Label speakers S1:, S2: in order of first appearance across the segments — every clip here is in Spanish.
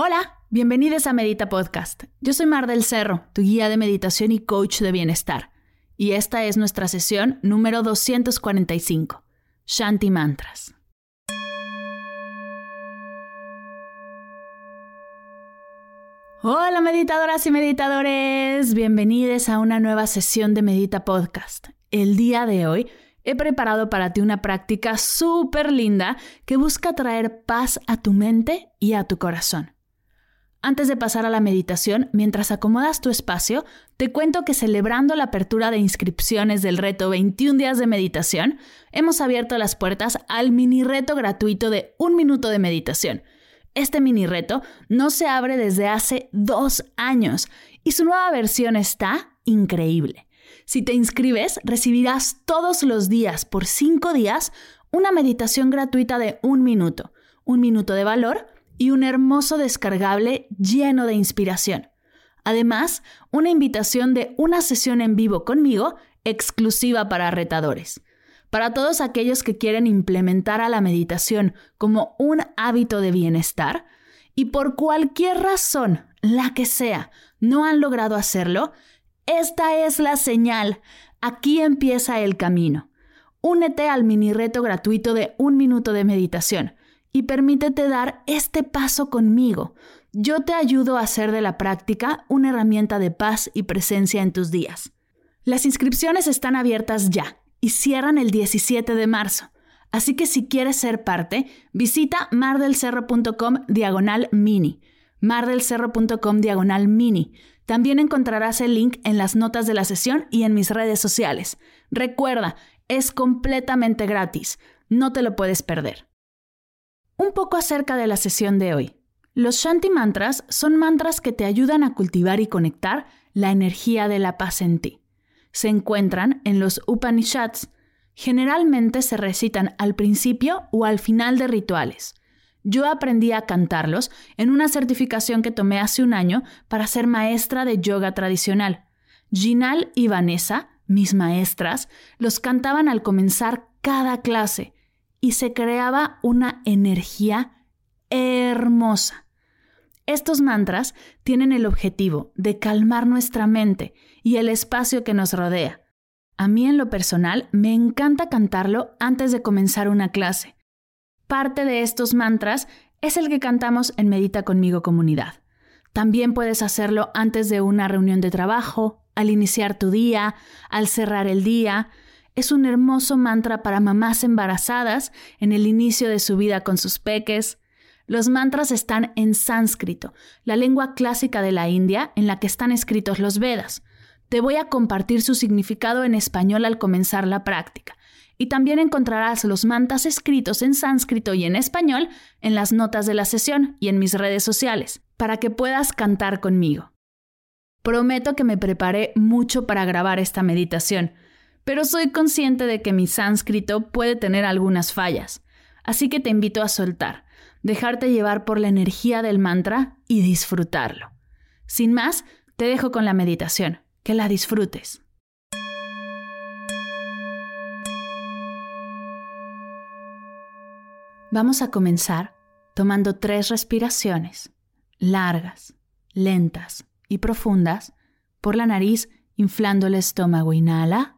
S1: Hola, bienvenidos a Medita Podcast. Yo soy Mar del Cerro, tu guía de meditación y coach de bienestar. Y esta es nuestra sesión número 245, Shanti Mantras. Hola meditadoras y meditadores, bienvenidos a una nueva sesión de Medita Podcast. El día de hoy he preparado para ti una práctica súper linda que busca traer paz a tu mente y a tu corazón. Antes de pasar a la meditación, mientras acomodas tu espacio, te cuento que celebrando la apertura de inscripciones del reto 21 días de meditación, hemos abierto las puertas al mini reto gratuito de un minuto de meditación. Este mini reto no se abre desde hace dos años y su nueva versión está increíble. Si te inscribes, recibirás todos los días, por cinco días, una meditación gratuita de un minuto, un minuto de valor y un hermoso descargable lleno de inspiración. Además, una invitación de una sesión en vivo conmigo exclusiva para retadores. Para todos aquellos que quieren implementar a la meditación como un hábito de bienestar y por cualquier razón, la que sea, no han logrado hacerlo, esta es la señal. Aquí empieza el camino. Únete al mini reto gratuito de un minuto de meditación y permítete dar este paso conmigo. Yo te ayudo a hacer de la práctica una herramienta de paz y presencia en tus días. Las inscripciones están abiertas ya y cierran el 17 de marzo. Así que si quieres ser parte, visita mardelcerro.com diagonal mini. mardelcerro.com diagonal mini. También encontrarás el link en las notas de la sesión y en mis redes sociales. Recuerda, es completamente gratis. No te lo puedes perder. Un poco acerca de la sesión de hoy. Los Shanti mantras son mantras que te ayudan a cultivar y conectar la energía de la paz en ti. Se encuentran en los Upanishads. Generalmente se recitan al principio o al final de rituales. Yo aprendí a cantarlos en una certificación que tomé hace un año para ser maestra de yoga tradicional. Ginal y Vanessa, mis maestras, los cantaban al comenzar cada clase y se creaba una energía hermosa. Estos mantras tienen el objetivo de calmar nuestra mente y el espacio que nos rodea. A mí en lo personal me encanta cantarlo antes de comenzar una clase. Parte de estos mantras es el que cantamos en Medita conmigo comunidad. También puedes hacerlo antes de una reunión de trabajo, al iniciar tu día, al cerrar el día, es un hermoso mantra para mamás embarazadas en el inicio de su vida con sus peques. Los mantras están en sánscrito, la lengua clásica de la India en la que están escritos los Vedas. Te voy a compartir su significado en español al comenzar la práctica. Y también encontrarás los mantras escritos en sánscrito y en español en las notas de la sesión y en mis redes sociales, para que puedas cantar conmigo. Prometo que me preparé mucho para grabar esta meditación pero soy consciente de que mi sánscrito puede tener algunas fallas, así que te invito a soltar, dejarte llevar por la energía del mantra y disfrutarlo. Sin más, te dejo con la meditación, que la disfrutes. Vamos a comenzar tomando tres respiraciones, largas, lentas y profundas, por la nariz, inflando el estómago. Inhala.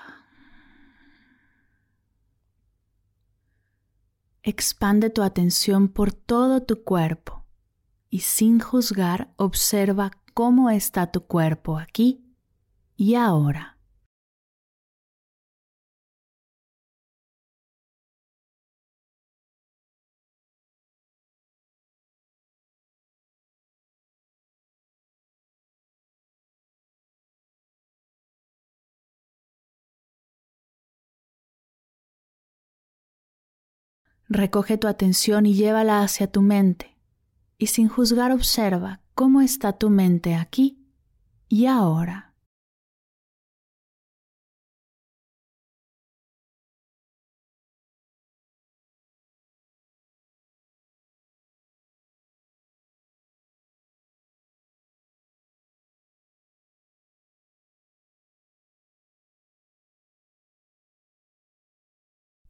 S1: Expande tu atención por todo tu cuerpo. y sin juzgar observa cómo está tu cuerpo aquí y ahora. Recoge tu atención y llévala hacia tu mente y sin juzgar observa cómo está tu mente aquí y ahora.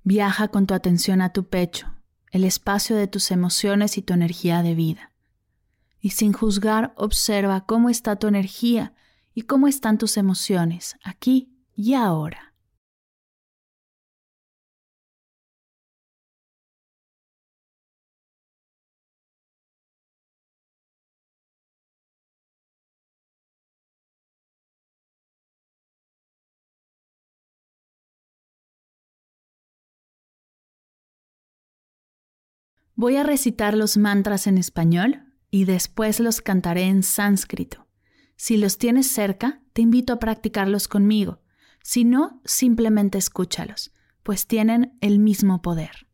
S1: Viaja con tu atención a tu pecho, el espacio de tus emociones y tu energía de vida. Y sin juzgar, observa cómo está tu energía y cómo están tus emociones aquí y ahora. Voy a recitar los mantras en español y después los cantaré en sánscrito. Si los tienes cerca, te invito a practicarlos conmigo. Si no, simplemente escúchalos, pues tienen el mismo poder.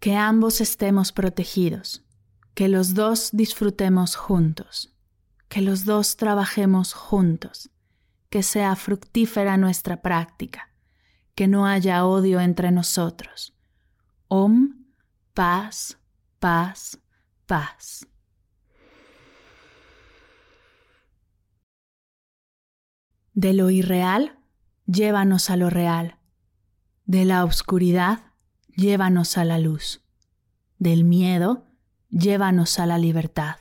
S1: Que ambos estemos protegidos, que los dos disfrutemos juntos que los dos trabajemos juntos, que sea fructífera nuestra práctica, que no haya odio entre nosotros. Om, paz, paz, paz. De lo irreal, llévanos a lo real. De la oscuridad, llévanos a la luz. Del miedo, llévanos a la libertad.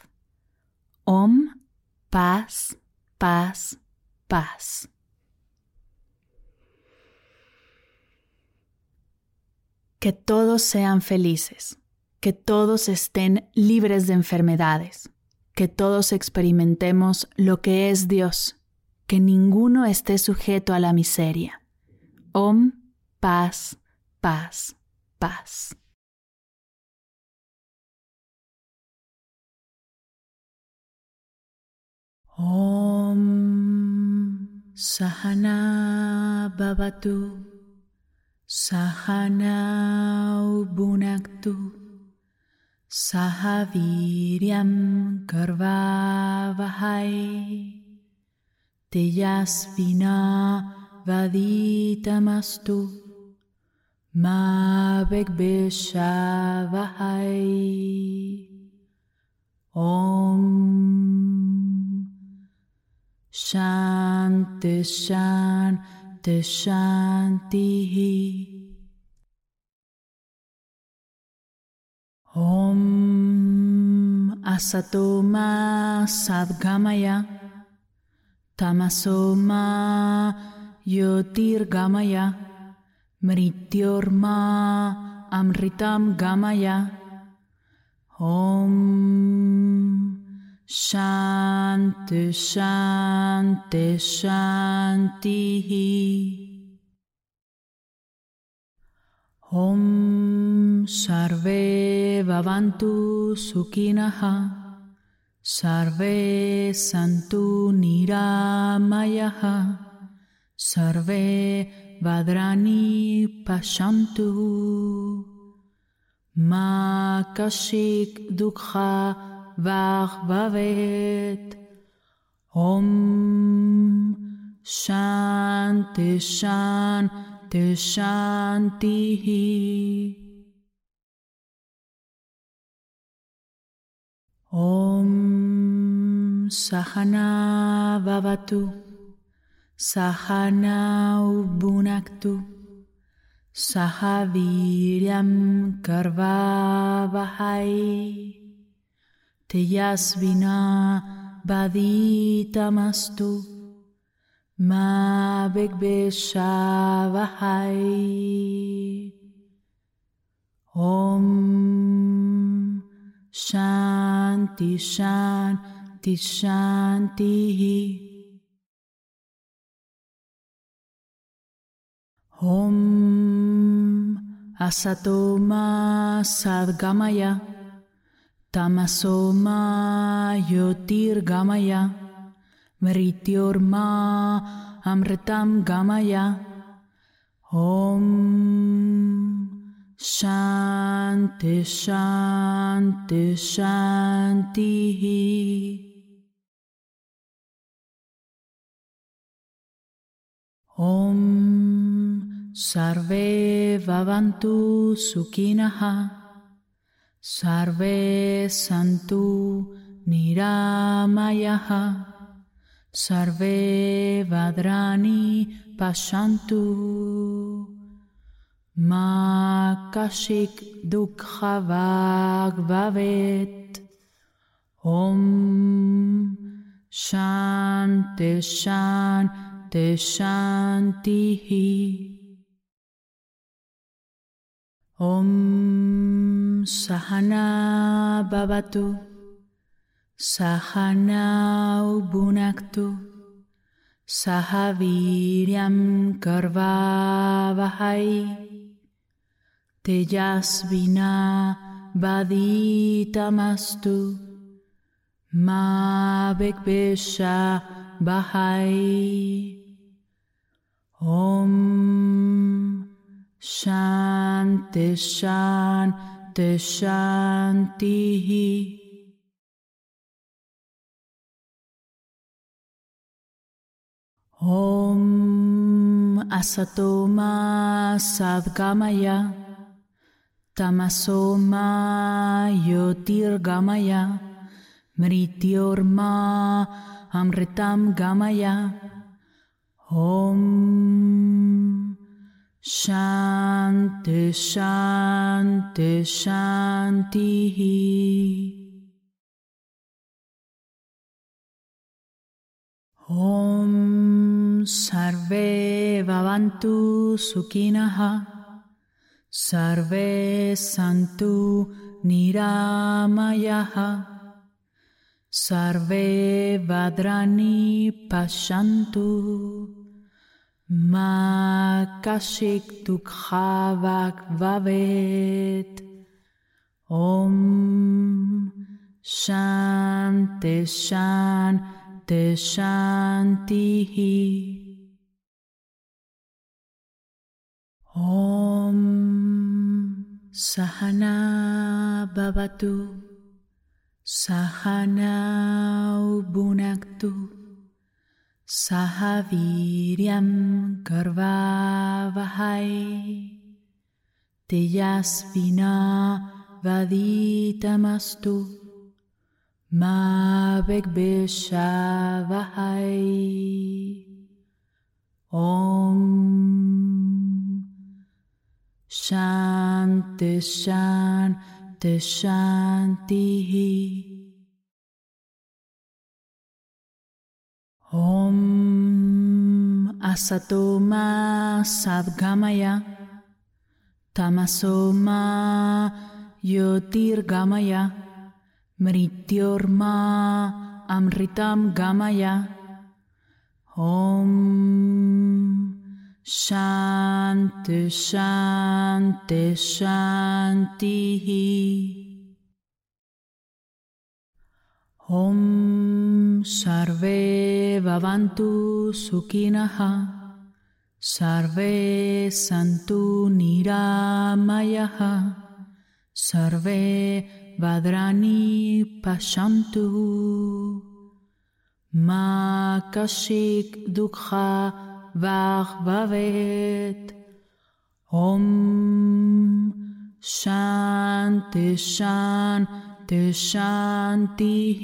S1: Om paz, paz, paz. Que todos sean felices, que todos estén libres de enfermedades, que todos experimentemos lo que es Dios, que ninguno esté sujeto a la miseria. Om, paz, paz, paz. ॐ सहना भवतु सहनौ भुनक्तु सह वीर्यं कर्वावहै तेजस्विना वदितमस्तु मा विद्विषावहै ॐ Shanti Shanti Shanti. Om Asatoma Sadgamaya Tamasoma Yotirgamaya Mrityorma Amritam Gamaya. Om Shanti Shanti Shanti Om Sarve Bhavantu Sukhinaha Sarve Santu Niramayaha Sarve Vadrani Pashantu. Dukha Bhagavet Om Shanti Shanti Shanti Om Sahana Bhavatu. Sahana Ubunaktu Sahaviryam Karvavahai Τελλας βινά βαδίτα μας το μα βεκβεσσάβαγαι Ομμ σάντι σάντι σάντι Η Ομμ ασατόμα σαδγαμαγά तमसो मा ज्योतिर्गमय मृत्योर्मा अमृतं गमय ॐ शान्ति शान्ति शान्तिः ॐ सर्वे भवन्तु सुखिनः सर्वे सन्तु निरामयः सर्वे भद्राणि पश्यन्तु मा कशिक् दुःखवाग् भवेत् ॐ शान्ति शान्ति शान्तिः Om Sahana Babatu Sahana Ubunaktu Sahaviryam Karvavahai Tejasvina Vaditamastu Ma Bekbesha Bahai. Om Shanti Shanti Shanti. Om Asatoma Sadgamaya. Tamasoma Yotirgamaya. Mrityorma Amritam Gamaya. Om Shanti शान्ति शान्ति शान्तिः ॐ सर्वे भवन्तु सुखिनः सर्वे सन्तु निरामयः सर्वे भद्राणि पश्यन्तु Makashik dukhavak vavet Om shante shante shantihi Om sahana babatu. sahana bunaktu Sahaviryam Karvavahai. Tejasvina Vaditamastu. Ma Vahai Om Shanti Shanti Shanti Om Asatoma Ma Tamasoma Tamaso Yotirgamaya Mrityorma Amritam Gamaya Om Shanti Shanti Shantihi Om Sarve Bhavantu Sukhinaha Sarve Santu Niramayaha Sarve Vadrani Pashantu Makashik Dukha Vavet Om Shanti Shanti शान्ति शान्तिः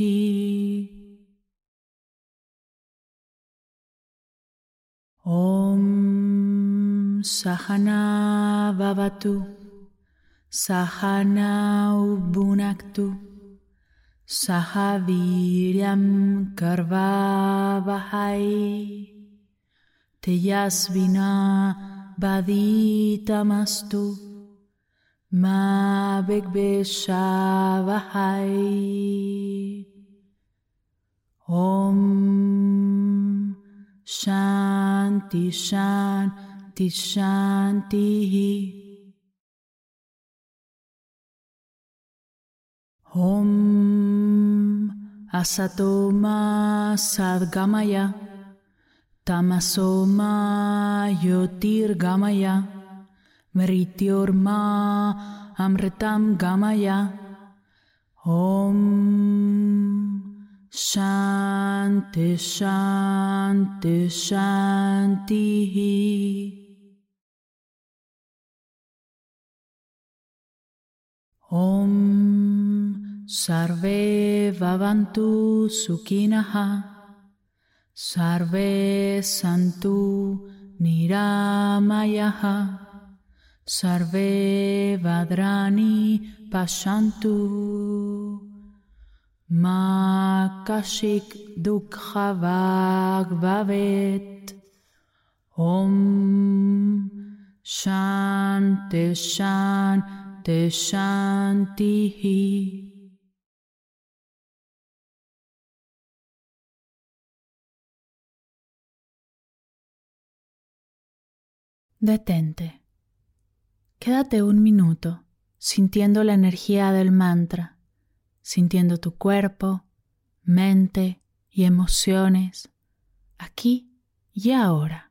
S1: ॐ सहना भवतु सहनौ भुनक्तु सह वीर्यं कर्वावहै तेजस्विना भवितमस्तु מה בגבשה והי. ओम शांति शांति शांति ओम असतो मा सद्गमय तमसो मा ज्योतिर्गमय मृत्योर्मा अमृतं गमय ॐ शांति शांति शांति ॐ सर्वे भवन्तु सुखिनः सर्वे सन्तु निरामयः सर्वे vadrani pashantu ma kashik dukkhavag bhavet om shanti shanti shantihi Detente. Quédate un minuto sintiendo la energía del mantra, sintiendo tu cuerpo, mente y emociones, aquí y ahora.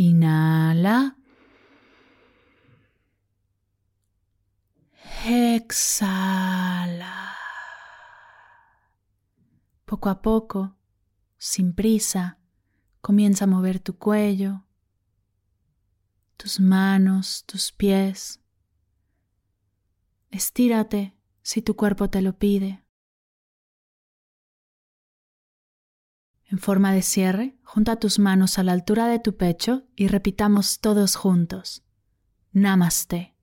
S1: Inhala. Exhala. Poco a poco, sin prisa, comienza a mover tu cuello, tus manos, tus pies. Estírate si tu cuerpo te lo pide. En forma de cierre, junta tus manos a la altura de tu pecho y repitamos todos juntos. Namaste.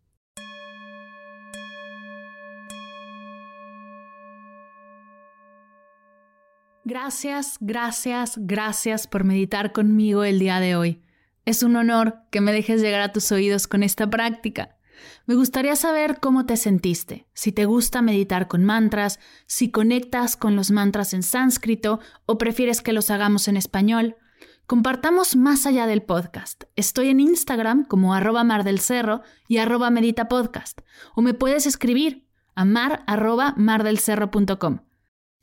S1: Gracias, gracias, gracias por meditar conmigo el día de hoy. Es un honor que me dejes llegar a tus oídos con esta práctica. Me gustaría saber cómo te sentiste, si te gusta meditar con mantras, si conectas con los mantras en sánscrito o prefieres que los hagamos en español. Compartamos más allá del podcast. Estoy en Instagram como arroba mar del cerro y arroba medita podcast. O me puedes escribir a mar mardelcerro.com.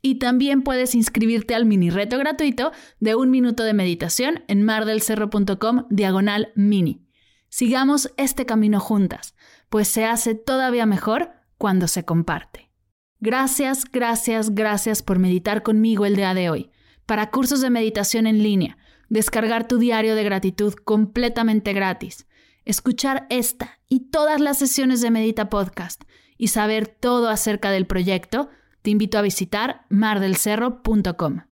S1: Y también puedes inscribirte al mini reto gratuito de un minuto de meditación en mardelcerro.com diagonal mini. Sigamos este camino juntas, pues se hace todavía mejor cuando se comparte. Gracias, gracias, gracias por meditar conmigo el día de hoy. Para cursos de meditación en línea, descargar tu diario de gratitud completamente gratis, escuchar esta y todas las sesiones de Medita Podcast y saber todo acerca del proyecto, te invito a visitar mardelcerro.com.